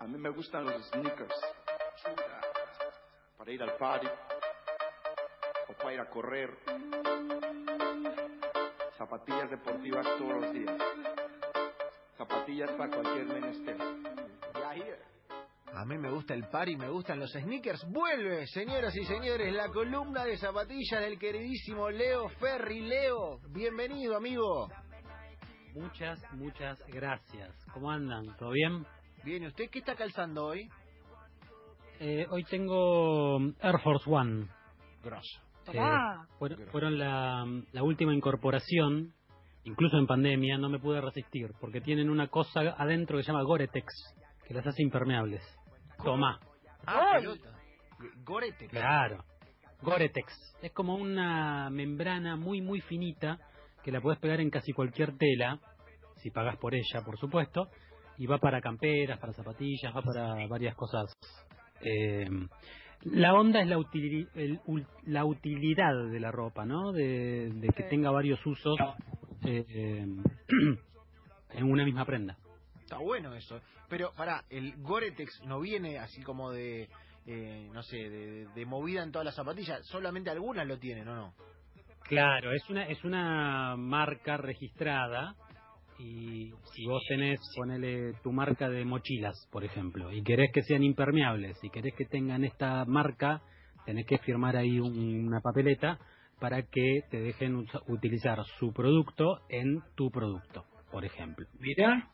A mí me gustan los sneakers para ir al party o para ir a correr. Zapatillas deportivas todos los días. Zapatillas para cualquier menester. A mí me gusta el par y me gustan los sneakers. Vuelve, señoras y señores, la columna de zapatillas del queridísimo Leo Ferri. Leo, bienvenido, amigo. Muchas, muchas gracias. ¿Cómo andan? ¿Todo bien? Bien, ¿y usted qué está calzando hoy? Eh, hoy tengo Air Force One. Grosso. Eh, fueron fueron la, la última incorporación, incluso en pandemia, no me pude resistir, porque tienen una cosa adentro que se llama Gore-Tex, que las hace impermeables. Toma. Ah, ¡Ay! pelota. Gorete. Claro. Gore-Tex. Es como una membrana muy, muy finita que la puedes pegar en casi cualquier tela, si pagas por ella, por supuesto, y va para camperas, para zapatillas, va para varias cosas. Eh, la onda es la, utili- el- ul- la utilidad de la ropa, ¿no? De, de que Sí. tenga varios usos eh, eh, en una misma prenda. Está bueno eso. Pero, pará, el Gore-Tex no viene así como de, eh, no sé, de, de movida en todas las zapatillas. Solamente algunas lo tienen, ¿o no? Claro, es una es una marca registrada y si vos tenés, ponele tu marca de mochilas, por ejemplo, y querés que sean impermeables y querés que tengan esta marca, tenés que firmar ahí un- una papeleta para que te dejen usa- utilizar su producto en tu producto, por ejemplo. Mirá,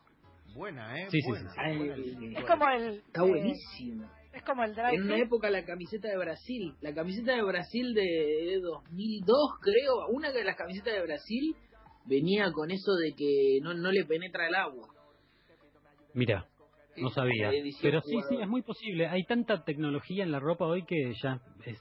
Buena, ¿eh? Sí, sí, Buena, sí, buena Es como el. está eh, buenísimo. Es como el dry En una época la camiseta de Brasil, la camiseta de Brasil de 2002 creo, una de las camisetas de Brasil venía con eso de que no, no le penetra el agua. Mira, no sabía. Pero sí, sí, es muy posible. Hay tanta tecnología en la ropa hoy que ya es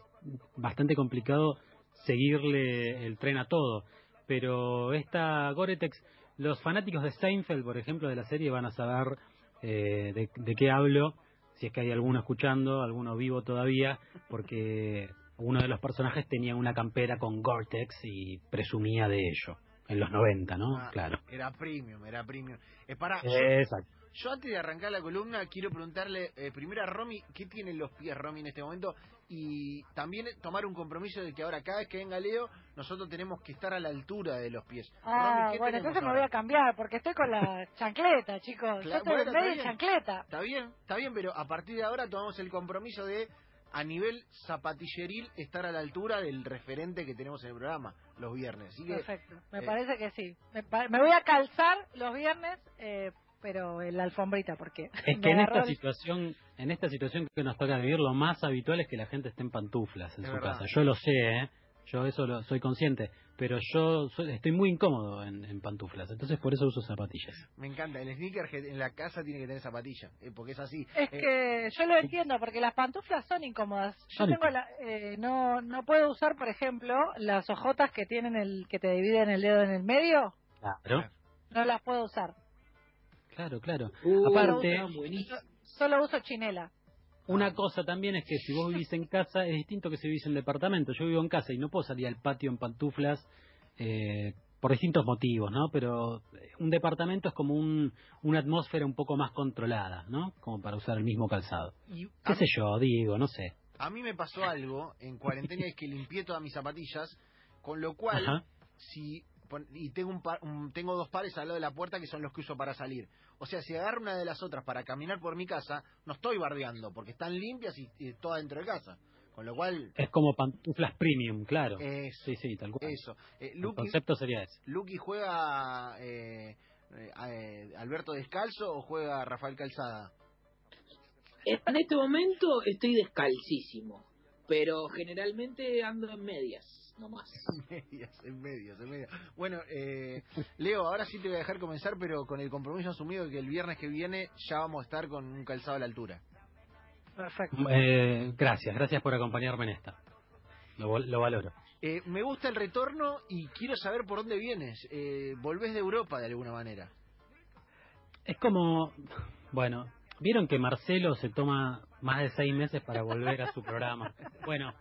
bastante complicado seguirle el tren a todo. Pero esta Gore-Tex, los fanáticos de Seinfeld, por ejemplo, de la serie, van a saber eh, de, de qué hablo, si es que hay alguno escuchando, alguno vivo todavía, porque uno de los personajes tenía una campera con Gore-Tex y presumía de ello. En los 90, ¿no? Ah, claro. Era premium, era premium. Eh, pará, Exacto. Yo antes de arrancar la columna quiero preguntarle eh, primero a Romy qué tienen los pies Romy en este momento y también tomar un compromiso de que ahora cada vez que venga Leo nosotros tenemos que estar a la altura de los pies. Ah, Romy, ¿qué bueno, entonces me voy a cambiar porque estoy con la chancleta, chicos. Yo Claro, estoy bueno, en medio chancleta. Está bien, está bien, pero a partir de ahora tomamos el compromiso de a nivel zapatilleril estar a la altura del referente que tenemos en el programa los viernes. Así que Perfecto, me eh, parece que sí. Me, me voy a calzar los viernes, eh, pero en la alfombrita, porque. Es que en esta el- situación, en esta situación que nos toca vivir, lo más habitual es que la gente esté en pantuflas en Es su verdad. casa. Yo lo sé, ¿eh? Yo eso lo soy consciente, pero yo soy- estoy muy incómodo en, en pantuflas, entonces por eso uso zapatillas. me encanta, el sneaker en la casa tiene que tener zapatilla, eh, porque es así. Es Eh, que yo lo entiendo, porque las pantuflas son incómodas. Yo tengo la, eh, no, no puedo usar, por ejemplo, las ojotas que tienen el que te dividen el dedo en el medio. Claro, No las puedo usar. Claro, claro. Uh, Aparte-. Solo uso chinela. Una cosa también es que si vos vivís en casa es distinto que si vivís en departamento. Yo vivo en casa y no puedo salir al patio en pantuflas eh, por distintos motivos, ¿no? Pero eh, un departamento es como un, una atmósfera un poco más controlada, ¿no? Como para usar el mismo calzado. y ¿Qué mí- sé yo? Digo, no sé. A mí me pasó algo en cuarentena es que limpié todas mis zapatillas, con lo cual, Ajá. si y tengo un, par- un- tengo dos pares al lado de la puerta que son los que uso para salir. O sea, si agarro una de las otras para caminar por mi casa, no estoy bardeando porque están limpias y, y todas dentro de casa. Con lo cual, Es como pantuflas premium, claro. eso, Sí, sí, tal cual. eso. Eh, El concepto sería ese. Luqui juega eh, eh, eh, Alberto Descalzo o juega Rafael Calzada. En este momento estoy descalcísimo, pero generalmente ando en medias, nomás. En medias, en medias, en medias. Bueno, eh, Leo, ahora sí te voy a dejar comenzar, pero con el compromiso asumido de que el viernes que viene ya vamos a estar con un calzado a la altura. Perfecto. Eh, gracias, gracias por acompañarme en esta. Lo, lo valoro. Eh, me gusta el retorno y quiero saber por dónde vienes. Eh, volvés de Europa de alguna manera. Es como, bueno, vieron que Marcelo se toma más de seis meses para volver a su programa. Bueno,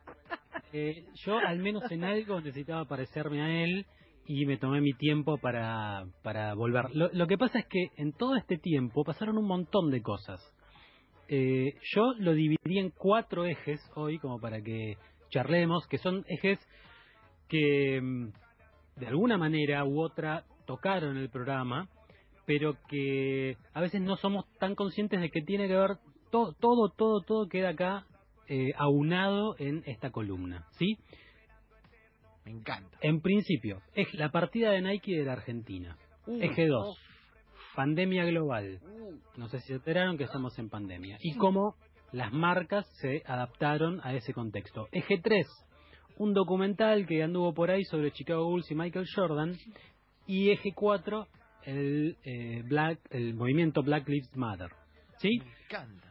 eh, yo al menos en algo necesitaba parecerme a él y me tomé mi tiempo para, para volver. Lo, lo que pasa es que en todo este tiempo pasaron un montón de cosas. Eh, yo lo dividí en cuatro ejes hoy, como para que charlemos, que son ejes que mm, de alguna manera u otra tocaron el programa, pero que a veces no somos tan conscientes de que tiene que ver todo, todo, todo, todo queda acá eh, aunado en esta columna, ¿sí? Me encanta. En principio, es la partida de Nike de la Argentina. Uh, Eje 2, oh, pandemia global. uh, No sé si se enteraron que estamos en pandemia. Y cómo las marcas se adaptaron a ese contexto. Eje 3, un documental que anduvo por ahí sobre Chicago Bulls y Michael Jordan. Y eje 4, el, eh, Black, el movimiento Black Lives Matter. ¿Sí? me encanta.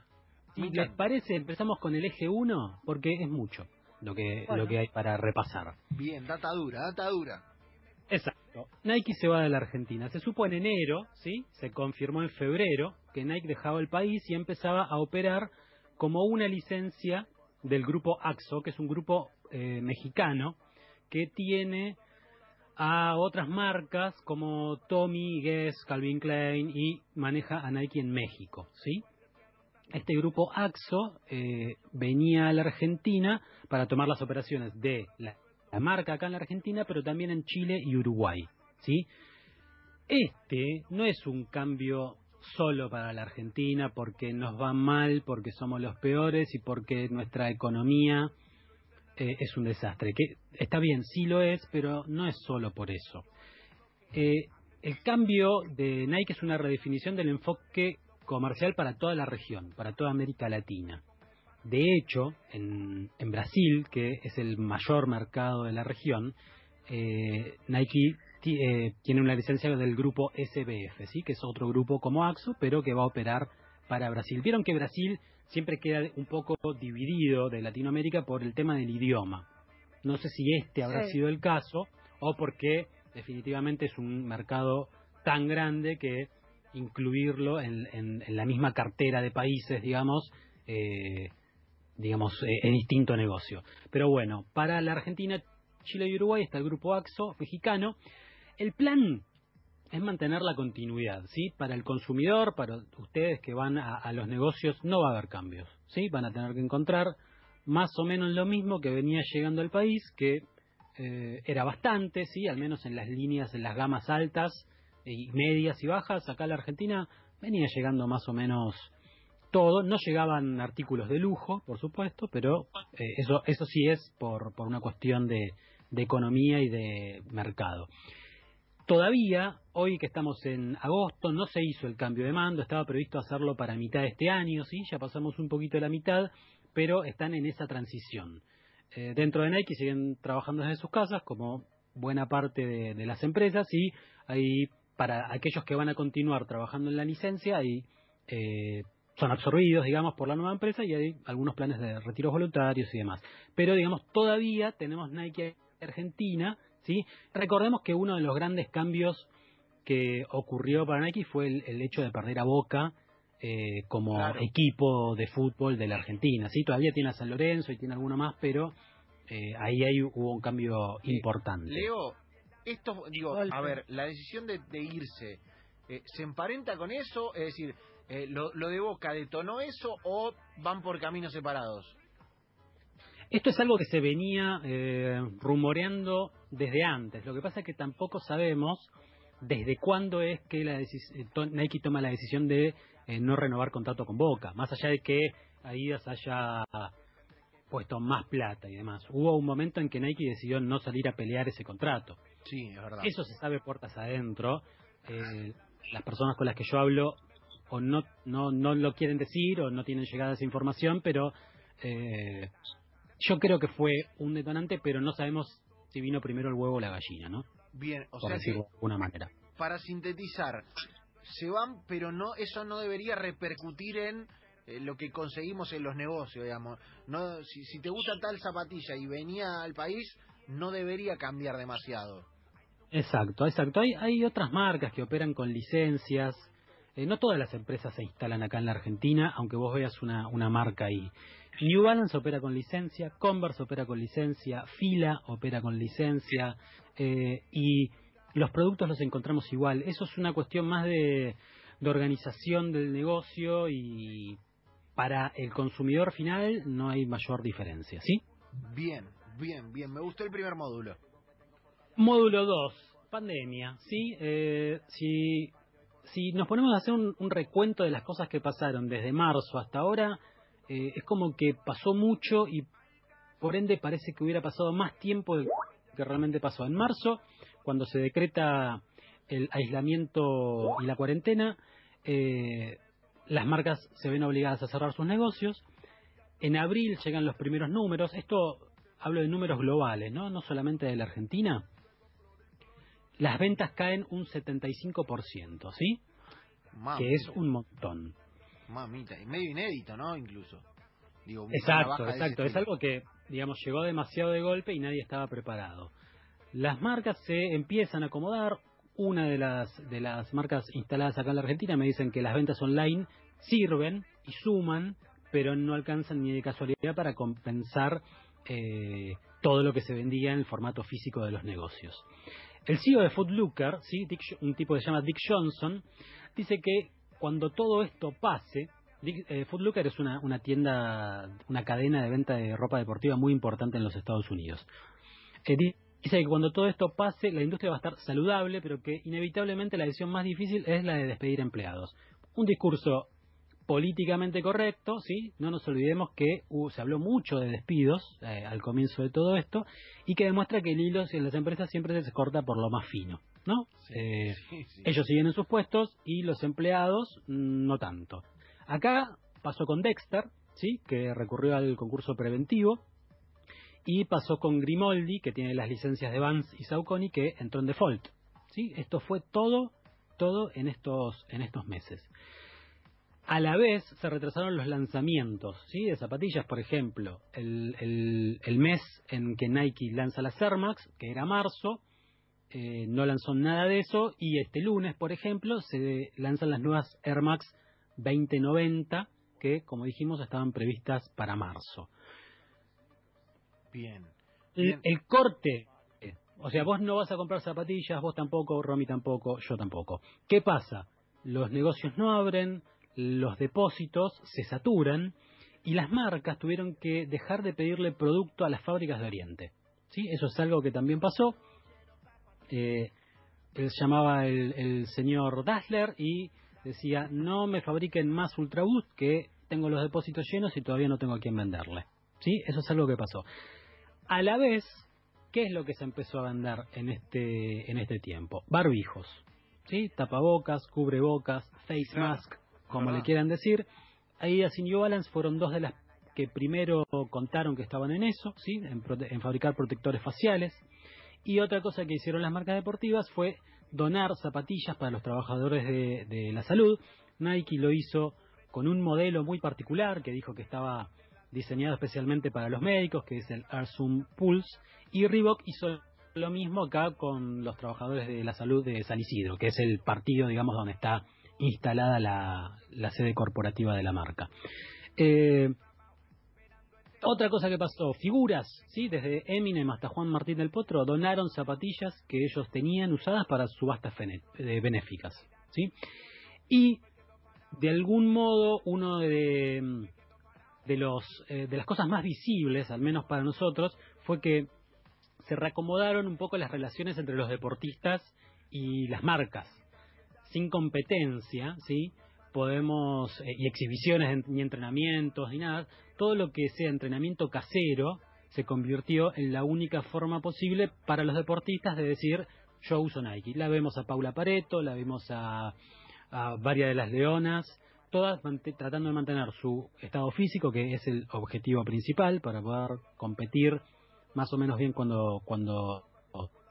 Si les parece, empezamos con el eje 1, porque es mucho lo que, Bueno. lo que hay para repasar. Bien, data dura, data dura. Exacto. Nike se va de la Argentina. Se supo en enero, ¿sí? Se confirmó en febrero que Nike dejaba el país y empezaba a operar como una licencia del grupo AXO, que es un grupo eh, mexicano que tiene a otras marcas como Tommy, Guess, Calvin Klein y maneja a Nike en México, ¿sí? Este grupo AXO eh, venía a la Argentina para tomar las operaciones de la, marca acá en la Argentina, pero también en Chile y Uruguay, ¿sí? Este no es un cambio solo para la Argentina porque nos va mal, porque somos los peores y porque nuestra economía eh, es un desastre. Que está bien, sí lo es, pero no es solo por eso. Eh, el cambio de Nike es una redefinición del enfoque comercial para toda la región, para toda América Latina. De hecho, en, en Brasil, que es el mayor mercado de la región, eh, Nike eh, tiene una licencia del grupo SBF, ¿sí? que es otro grupo como AXO, pero que va a operar para Brasil. Vieron que Brasil siempre queda un poco dividido de Latinoamérica por el tema del idioma. No sé si este habrá Sí. sido el caso o porque definitivamente es un mercado tan grande que incluirlo en, la misma cartera de países, digamos, eh, digamos, eh, en distinto negocio. Pero bueno, para la Argentina, Chile y Uruguay está el grupo AXO mexicano. El plan es mantener la continuidad, ¿sí? Para el consumidor, para ustedes que van a, a los negocios, no va a haber cambios, ¿sí? Van a tener que encontrar más o menos lo mismo que venía llegando al país, que eh, era bastante, ¿sí? Al menos en las líneas, en las gamas altas y medias y bajas, acá la Argentina venía llegando más o menos todo. No llegaban artículos de lujo, por supuesto, pero eh, eso, eso sí es por, por una cuestión de, de economía y de mercado. Todavía, hoy que estamos en agosto, no se hizo el cambio de mando, estaba previsto hacerlo para mitad de este año, sí, ya pasamos un poquito de la mitad, pero están en esa transición. Eh, dentro de Nike siguen trabajando desde sus casas, como buena parte de, de las empresas, y hay para aquellos que van a continuar trabajando en la licencia, hay, eh, son absorbidos, digamos, por la nueva empresa y hay algunos planes de retiros voluntarios y demás. Pero, digamos, todavía tenemos Nike Argentina, ¿sí? Recordemos que uno de los grandes cambios que ocurrió para Nike fue el, el hecho de perder a Boca eh, como Claro. equipo de fútbol de la Argentina, ¿sí? Todavía tiene a San Lorenzo y tiene alguno más, pero eh, ahí, ahí hubo un cambio importante. Leo, esto, digo, Golpe. a ver, la decisión de, de irse, eh, ¿se emparenta con eso? Es decir, eh, lo, ¿lo de Boca detonó eso o van por caminos separados? Esto es algo que se venía eh, rumoreando desde antes. Lo que pasa es que tampoco sabemos desde cuándo es que la eh, to- Nike toma la decisión de eh, no renovar contrato con Boca. Más allá de que Adidas haya puesto más plata y demás. Hubo un momento en que Nike decidió no salir a pelear ese contrato. Sí, es verdad. Eso se sabe puertas adentro. Eh, las personas con las que yo hablo o no, no, no lo quieren decir o no tienen llegada esa información, pero eh, yo creo que fue un detonante, pero no sabemos si vino primero el huevo o la gallina, ¿no? Bien, o Por sea decirlo que, de alguna manera. para sintetizar, se van, pero no eso no debería repercutir en eh, lo que conseguimos en los negocios, digamos. No, si, si te gusta tal zapatilla y venía al país, no debería cambiar demasiado. Exacto, exacto. Hay, hay otras marcas que operan con licencias. Eh, no todas las empresas se instalan acá en la Argentina, aunque vos veas una, una marca ahí. New Balance opera con licencia, Converse opera con licencia, Fila opera con licencia, eh, y los productos los encontramos igual. Eso es una cuestión más de, de organización del negocio y para el consumidor final no hay mayor diferencia, ¿sí? Bien, bien, bien. Me gustó el primer módulo. Módulo 2, pandemia, ¿sí? Eh, si, nos ponemos a hacer un, recuento de las cosas que pasaron desde marzo hasta ahora, eh, es como que pasó mucho y por ende parece que hubiera pasado más tiempo del que realmente pasó. En marzo, cuando se decreta el aislamiento y la cuarentena, eh, las marcas se ven obligadas a cerrar sus negocios. En abril llegan los primeros números. Esto hablo de números globales, ¿no? No solamente de la Argentina. Las ventas caen un 75%, ¿sí? Mamita, Que es un montón. Mamita, y medio inédito, ¿no? Incluso. Digo, Exacto, exacto. Es algo que, digamos, llegó demasiado de golpe y nadie estaba preparado. Las marcas se empiezan a acomodar. Una de las, de las marcas instaladas acá en la Argentina me dicen que las ventas online sirven y suman, pero no alcanzan ni de casualidad para compensar eh, todo lo que se vendía en el formato físico de los negocios. El CEO de Food Locker, ¿sí? Dick- un tipo que se llama Dick Johnson, dice que cuando todo esto pase, Dick- eh, es una, tienda, una cadena de venta de ropa deportiva muy importante en los Estados Unidos. Eh, di- dice que cuando todo esto pase, la industria va a estar saludable, pero que inevitablemente la decisión más difícil es la de despedir empleados. Un discurso políticamente correcto, ¿sí? No nos olvidemos que uh, se habló mucho de despidos eh, al comienzo de todo esto y que demuestra que el hilo en las empresas siempre se corta por lo más fino, ¿no? Eh, Sí, sí. ellos siguen en sus puestos y los empleados mm, no tanto. Acá pasó con Dexter, ¿sí? que recurrió al concurso preventivo, y pasó con Grimoldi, que tiene las licencias de Vance y Saucony, que entró en default. ¿sí? Esto fue todo, todo en estos, en estos meses. A la vez se retrasaron los lanzamientos ¿sí? de zapatillas, por ejemplo, el, el- el mes en que Nike lanza las Air Max, que era marzo, eh, no lanzó nada de eso y este lunes, por ejemplo, se lanzan las nuevas Air Max 2090 que, como dijimos, estaban previstas para marzo. Bien. El, Bien. el corte, o sea, vos no vas a comprar zapatillas, vos tampoco, Romy tampoco, yo tampoco. ¿Qué pasa? Los negocios no abren, los depósitos se saturan y las marcas tuvieron que dejar de pedirle producto a las fábricas de Oriente. ¿Sí? Eso es algo que también pasó. Eh, él llamaba el, el señor Dassler y decía, no me fabriquen más Ultraboost que tengo los depósitos llenos y todavía no tengo a quién venderle. ¿Sí? Eso es algo que pasó. A la vez, ¿qué es lo que se empezó a vender en este, en este tiempo? Barbijos, ¿sí? Tapabocas, cubrebocas, face mask, como verdad. le quieran decir. Adidas y New Balance fueron dos de las que primero contaron que estaban en eso, ¿sí? En, prote- en fabricar protectores faciales. Y otra cosa que hicieron las marcas deportivas fue donar zapatillas para los trabajadores de, de la salud. Nike lo hizo con un modelo muy particular que dijo que estaba diseñado especialmente para los médicos, que es el Zoom Pulse, y Reebok hizo lo mismo acá con los trabajadores de la salud de San Isidro, que es el partido, digamos, donde está instalada la, la sede corporativa de la marca. Eh, otra cosa que pasó, figuras, ¿sí? Desde Eminem hasta Juan Martín del Potro donaron zapatillas que ellos tenían usadas para subastas eh, benéficas, ¿sí? Y de algún modo uno de, de los eh, de las cosas más visibles, al menos para nosotros, fue que se reacomodaron un poco las relaciones entre los deportistas y las marcas. Sin competencia, ¿sí? Podemos, eh, y exhibiciones ni entrenamientos ni nada, todo lo que sea entrenamiento casero se convirtió en la única forma posible para los deportistas de decir yo uso Nike. La vemos a Paula Pareto, la vemos a, a varias de las leonas, todas tratando de mantener su estado físico, que es el objetivo principal para poder competir más o menos bien cuando, cuando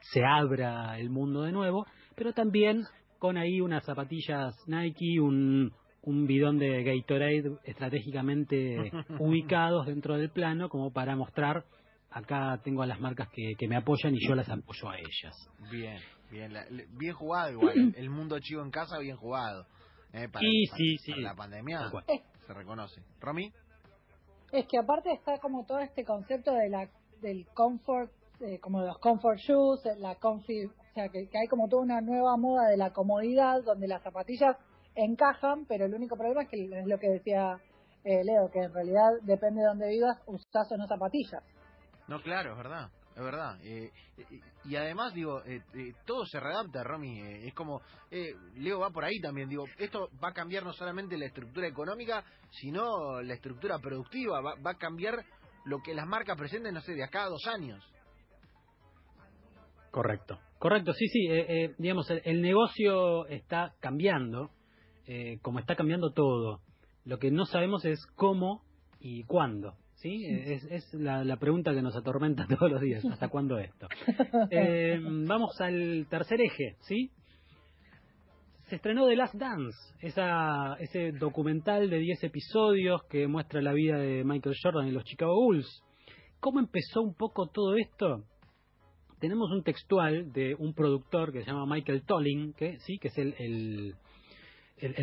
se abra el mundo de nuevo, pero también con ahí unas zapatillas Nike, un, un bidón de Gatorade estratégicamente ubicados dentro del plano como para mostrar acá tengo a las marcas que, que me apoyan y yo las apoyo a ellas. Bien, bien, la- bien jugado igual. El mundo chivo en casa, bien jugado. Eh, para, Sí, para- sí, sí. la pandemia cual. se reconoce. ¿Romy? Es que aparte está como todo este concepto de la del comfort, eh, como los comfort shoes, la comfy sea, que, hay como toda una nueva moda de la comodidad donde las zapatillas encajan, pero el único problema es que es lo que decía eh, Leo, que en realidad depende de dónde vivas, usás o no zapatillas. No, claro, es verdad. Es verdad. Eh, y además, digo, eh, todo se readapta, Romy. es como, Leo va por ahí también. Digo, esto va a cambiar no solamente la estructura económica, sino la estructura productiva. Va, va a cambiar lo que las marcas presenten, no sé, de acá a dos años. Correcto. Correcto, sí, sí. eh, eh, digamos, el, el negocio está cambiando, eh, como está cambiando todo. Lo que no sabemos es cómo y cuándo. ¿Sí? Eh, Es, es la, la pregunta que nos atormenta todos los días. ¿Hasta cuándo esto? Eh, vamos al tercer eje, ¿sí? Se estrenó The Last Dance, esa, ese documental de 10 episodios que muestra la vida de Michael Jordan y los Chicago Bulls. ¿Cómo empezó un poco todo esto? Tenemos un textual de un productor que se llama Michael Tolling, que sí, que es el,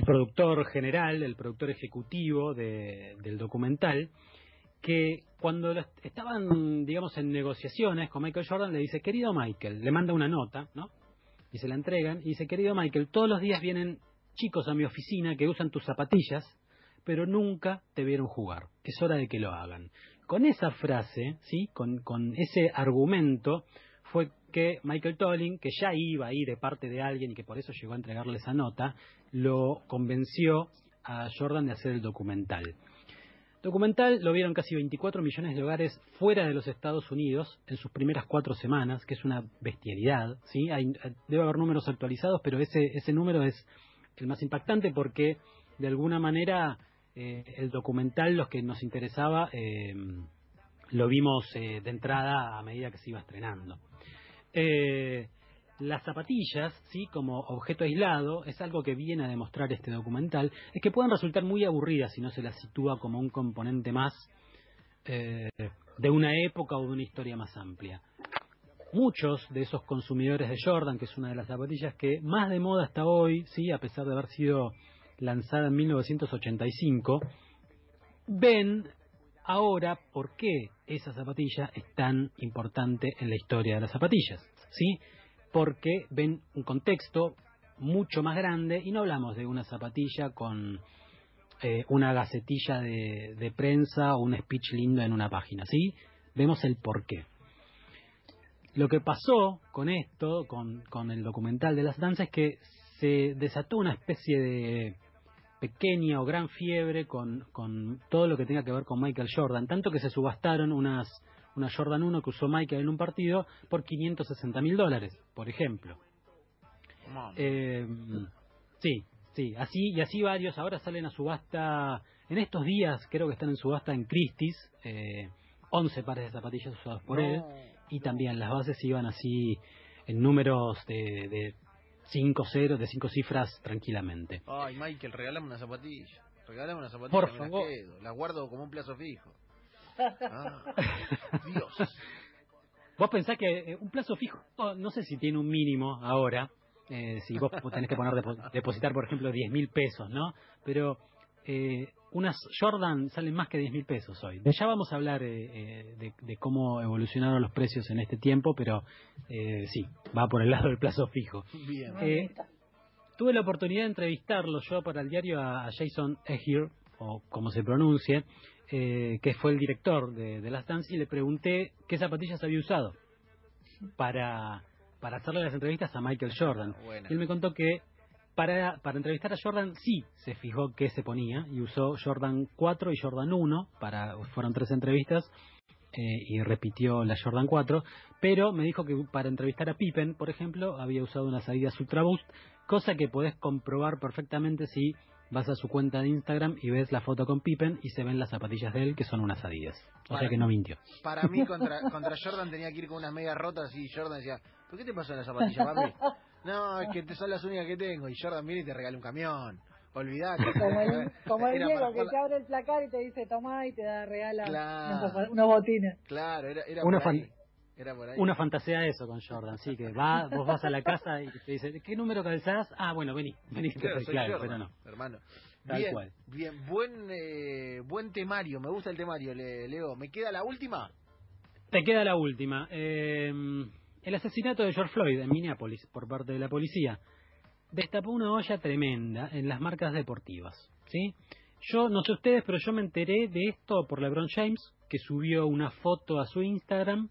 productor general, el productor ejecutivo de- del documental, que cuando estaban, digamos, en negociaciones con Michael Jordan, le dice, querido Michael, le manda una nota, ¿no? Y se la entregan, y dice, querido Michael, todos los días vienen chicos a mi oficina que usan tus zapatillas, pero nunca te vieron jugar. Es hora de que lo hagan. Con esa frase, ¿sí? Con ese argumento, fue que Michael Tolling, que ya iba ahí de parte de alguien y que por eso llegó a entregarle esa nota, lo convenció a Jordan de hacer el documental. Documental lo vieron casi 24 millones de hogares fuera de los Estados Unidos en sus primeras cuatro semanas, que es una bestialidad. ¿sí? Hay, debe haber números actualizados, pero ese, ese número es el más impactante porque de alguna manera eh, el documental, los que nos interesaba, eh, lo vimos eh, de entrada a medida que se iba estrenando. Eh, las zapatillas, sí, como objeto aislado, es algo que viene a demostrar este documental, es que pueden resultar muy aburridas si no se las sitúa como un componente más eh, de una época o de una historia más amplia. Muchos de esos consumidores de Jordan, que es una de las zapatillas que más de moda hasta hoy, sí, a pesar de haber sido lanzada en 1985, ven ahora por qué esa zapatilla es tan importante en la historia de las zapatillas, ¿sí? Porque ven un contexto mucho más grande y no hablamos de una zapatilla con eh, una gacetilla de, prensa o un speech lindo en una página, ¿sí? Vemos el porqué. Lo que pasó con esto, con el documental de las danzas, es que se desató una especie de pequeña o gran fiebre con, con todo lo que tenga que ver con Michael Jordan, tanto que se subastaron unas una Jordan 1 que usó Michael en un partido por 560 mil dólares, por ejemplo. Eh, sí, sí, así y así varios ahora salen a subasta en estos días, creo que están en subasta en Christie's, eh, 11 pares de zapatillas usados por él y también las bases iban así en números de, de 5 ceros, de 5 cifras tranquilamente. Ay, Michael, regálame una zapatilla. Regálame una zapatilla. Por favor. Las, guardo como un plazo fijo. Ah, Dios. Vos pensás que eh, un plazo fijo, no sé si tiene un mínimo ahora, eh, si vos tenés que poner depo- depositar, por ejemplo, 10 mil pesos, ¿no? Pero eh, unas Jordan salen más que 10 mil pesos hoy. Ya vamos a hablar eh, eh, de, de cómo evolucionaron los precios en este tiempo, pero eh, sí, va por el lado del plazo fijo. Bien. Eh, tuve la oportunidad de entrevistarlo yo para el diario a, Jason Ehir, o como se pronuncie, eh, que fue el director de, de Last Dance, y le pregunté qué zapatillas había usado para, para hacerle las entrevistas a Michael Jordan. Y él me contó que para, para entrevistar a Jordan sí se fijó qué se ponía y usó Jordan 4 y Jordan 1, para, fueron tres entrevistas eh, y repitió la Jordan 4, pero me dijo que para entrevistar a Pippen, por ejemplo, había usado unas Adidas Ultra Boost, cosa que podés comprobar perfectamente si vas a su cuenta de Instagram y ves la foto con Pippen y se ven las zapatillas de él que son unas Adidas. O sea que no mintió. Para mí, contra, contra Jordan tenía que ir con unas medias rotas y Jordan decía, ¿por qué te pasó la zapatilla, papi? No, es que te son las únicas que tengo. Y Jordan viene y te regala un camión. Olvidate. Como el, como el Diego que te abre el placar y te dice tomá y te da regala Claro. unos, unos botines. Claro, era, era Una por ahí. Era por ahí. Una fantasía eso con Jordan, sí, que va, vos vas a la casa y te dice, ¿qué número calzás? Ah, bueno, vení, vení, Claro, soy claro, Jordan, pero no. Hermano. Tal bien, cual. bien, buen, eh, buen temario, me gusta el temario, Le- Leo. ¿Me queda la última? Te queda la última. Eh, el asesinato de George Floyd en Minneapolis por parte de la policía destapó una olla tremenda en las marcas deportivas, ¿sí? Yo no sé ustedes, pero yo me enteré de esto por LeBron James, que subió una foto a su Instagram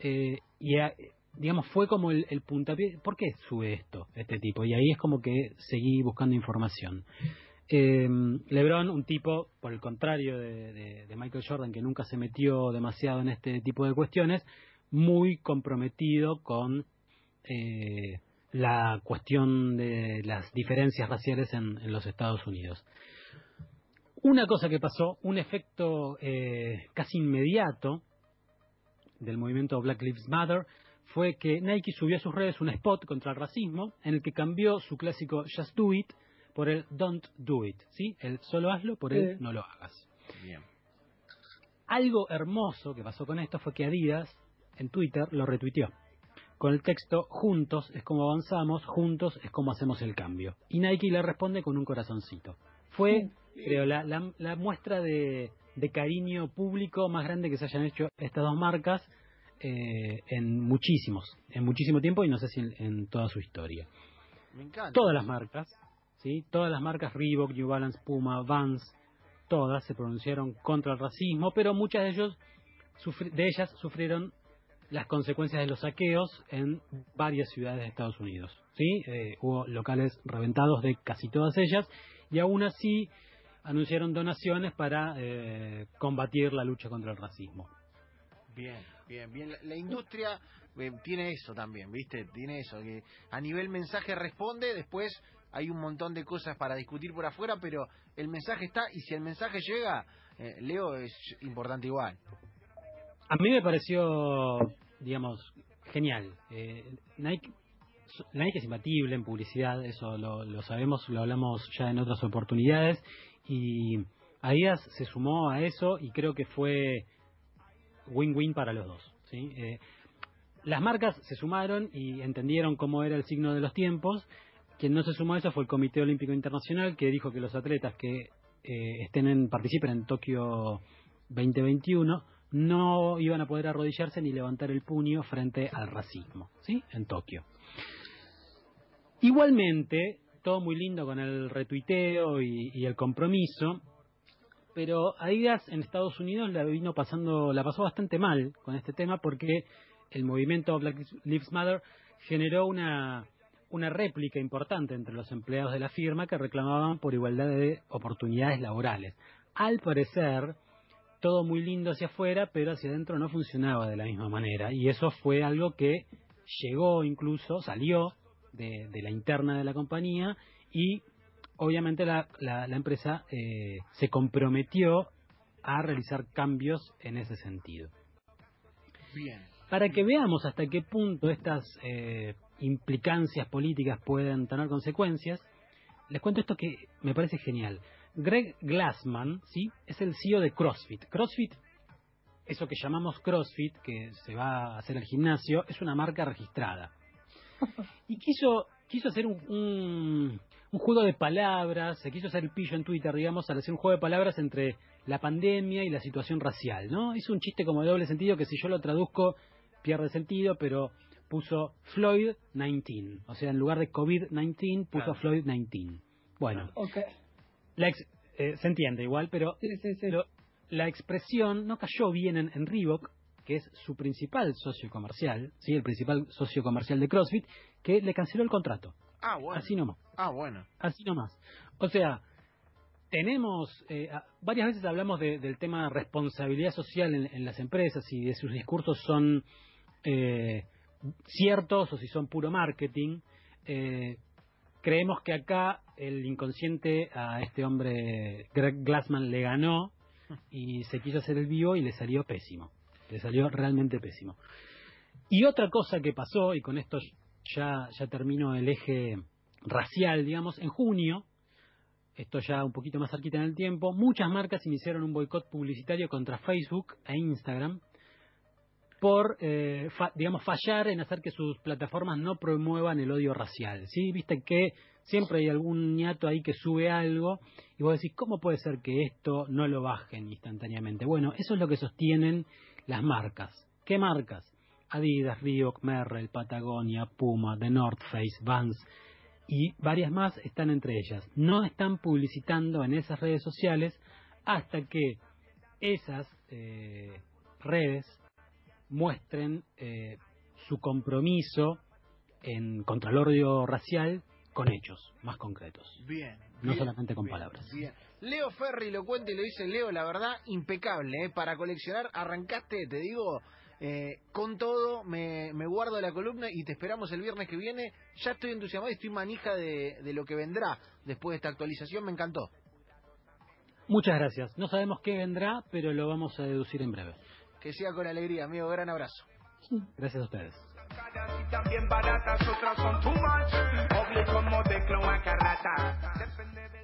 eh, y a- digamos fue como el, el puntapié. ¿Por qué sube esto este tipo? Y ahí es como que seguí buscando información. Eh, LeBron, un tipo, por el contrario de, Michael Jordan, que nunca se metió demasiado en este tipo de cuestiones, muy comprometido con eh, la cuestión de las diferencias raciales en, en los Estados Unidos. Una cosa que pasó, un efecto eh, casi inmediato del movimiento Black Lives Matter, fue que Nike subió a sus redes un spot contra el racismo en el que cambió su clásico Just Do It por el Don't Do It, ¿sí? El solo hazlo por el Sí. no lo hagas. Bien. Algo hermoso que pasó con esto fue que Adidas en Twitter lo retuiteó. Con el texto Juntos es como avanzamos, juntos es como hacemos el cambio. Y Nike le responde con un corazoncito. Fue, creo, la, la- la muestra de, de cariño público más grande que se hayan hecho estas dos marcas eh, en muchísimos, en muchísimo tiempo y no sé si en, en toda su historia. Me encanta. Todas las marcas, ¿sí? Todas las marcas Reebok, New Balance, Puma, Vans, todas se pronunciaron contra el racismo, pero muchas de ellos sufri- de ellas sufrieron las consecuencias de los saqueos en varias ciudades de Estados Unidos. ¿sí? Eh, hubo locales reventados de casi todas ellas y aún así anunciaron donaciones para eh, combatir la lucha contra el racismo. Bien, bien, bien. La, industria eh, tiene eso también, ¿viste? Tiene eso, que a nivel mensaje responde, después hay un montón de cosas para discutir por afuera, pero el mensaje está y si el mensaje llega, eh, Leo es importante igual. A mí me pareció, digamos, genial. Eh, Nike, Nike es imbatible en publicidad, eso lo, sabemos, lo hablamos ya en otras oportunidades. Y Adidas se sumó a eso y creo que fue win-win para los dos. ¿sí? Eh, las marcas se sumaron y entendieron cómo era el signo de los tiempos. Quien no se sumó a eso fue el Comité Olímpico Internacional, que dijo que los atletas que eh, estén en, participen en Tokio 2021 no iban a poder arrodillarse ni levantar el puño frente al racismo, ¿sí? En Tokio. Igualmente, todo muy lindo con el retuiteo y, el compromiso, pero Adidas en Estados Unidos la vino pasando, la pasó bastante mal con este tema porque el movimiento Black Lives Matter generó una una réplica importante entre los empleados de la firma que reclamaban por igualdad de oportunidades laborales. Al parecer, todo muy lindo hacia afuera, pero hacia adentro no funcionaba de la misma manera. Y eso fue algo que llegó incluso, salió de, de la interna de la compañía y obviamente la, la- la empresa eh, se comprometió a realizar cambios en ese sentido. Bien. Para que veamos hasta qué punto estas eh, implicancias políticas pueden tener consecuencias, les cuento esto que me parece genial. Greg Glassman, ¿sí? Es el CEO de CrossFit. CrossFit, eso que llamamos CrossFit, que se va a hacer al gimnasio, es una marca registrada. Y quiso, quiso hacer un, un, un juego de palabras, se quiso hacer el pillo en Twitter, digamos, al hacer un juego de palabras entre la pandemia y la situación racial, ¿no? Hizo un chiste como de doble sentido que si yo lo traduzco pierde sentido, pero puso Floyd-19. O sea, en lugar de COVID-19 puso Claro. Floyd-19. Bueno, Ok. La ex- eh, se entiende igual, pero Sí, sí, sí. lo- la expresión no cayó bien en, en Reebok, que es su principal socio comercial, ¿sí? el principal socio comercial de CrossFit, que le canceló el contrato. Ah, bueno. Así nomás. Ah, bueno. Así nomás. O sea, tenemos, eh, varias veces hablamos de- del tema de responsabilidad social en, en las empresas y de sus discursos son eh, ciertos o si son puro marketing. Eh, creemos que acá el inconsciente a este hombre, Greg Glassman, le ganó y se quiso hacer el vivo y le salió pésimo. Le salió realmente pésimo. Y otra cosa que pasó, y con esto ya, ya termino el eje racial, digamos, en junio, esto ya un poquito más cerquita en el tiempo, muchas marcas iniciaron un boicot publicitario contra Facebook e Instagram por, eh, fa- digamos, fallar en hacer que sus plataformas no promuevan el odio racial. ¿sí? Viste que siempre hay algún ñato ahí que sube algo y vos decís, ¿cómo puede ser que esto no lo bajen instantáneamente? Bueno, eso es lo que sostienen las marcas. ¿Qué marcas? Adidas, Reebok, Merrell, Patagonia, Puma, The North Face, Vans y varias más están entre ellas. No están publicitando en esas redes sociales hasta que esas eh, redes muestren eh, su compromiso en contra el odio racial con hechos más concretos. Bien. No bien, solamente con bien, palabras. bien. Leo Ferri lo cuenta y lo dice Leo, la verdad, impecable. ¿eh? Para coleccionar, arrancaste, te digo, eh, con todo, me, me guardo la columna y te esperamos el viernes que viene. Ya estoy entusiasmado y estoy manija de, de lo que vendrá después de esta actualización. Me encantó. Muchas gracias. No sabemos qué vendrá, pero lo vamos a deducir en breve. Que sea con alegría, amigo. Gran abrazo. Gracias a ustedes. caras y también baratas, otras son too much. Obvio como de cloaca rata. Depende de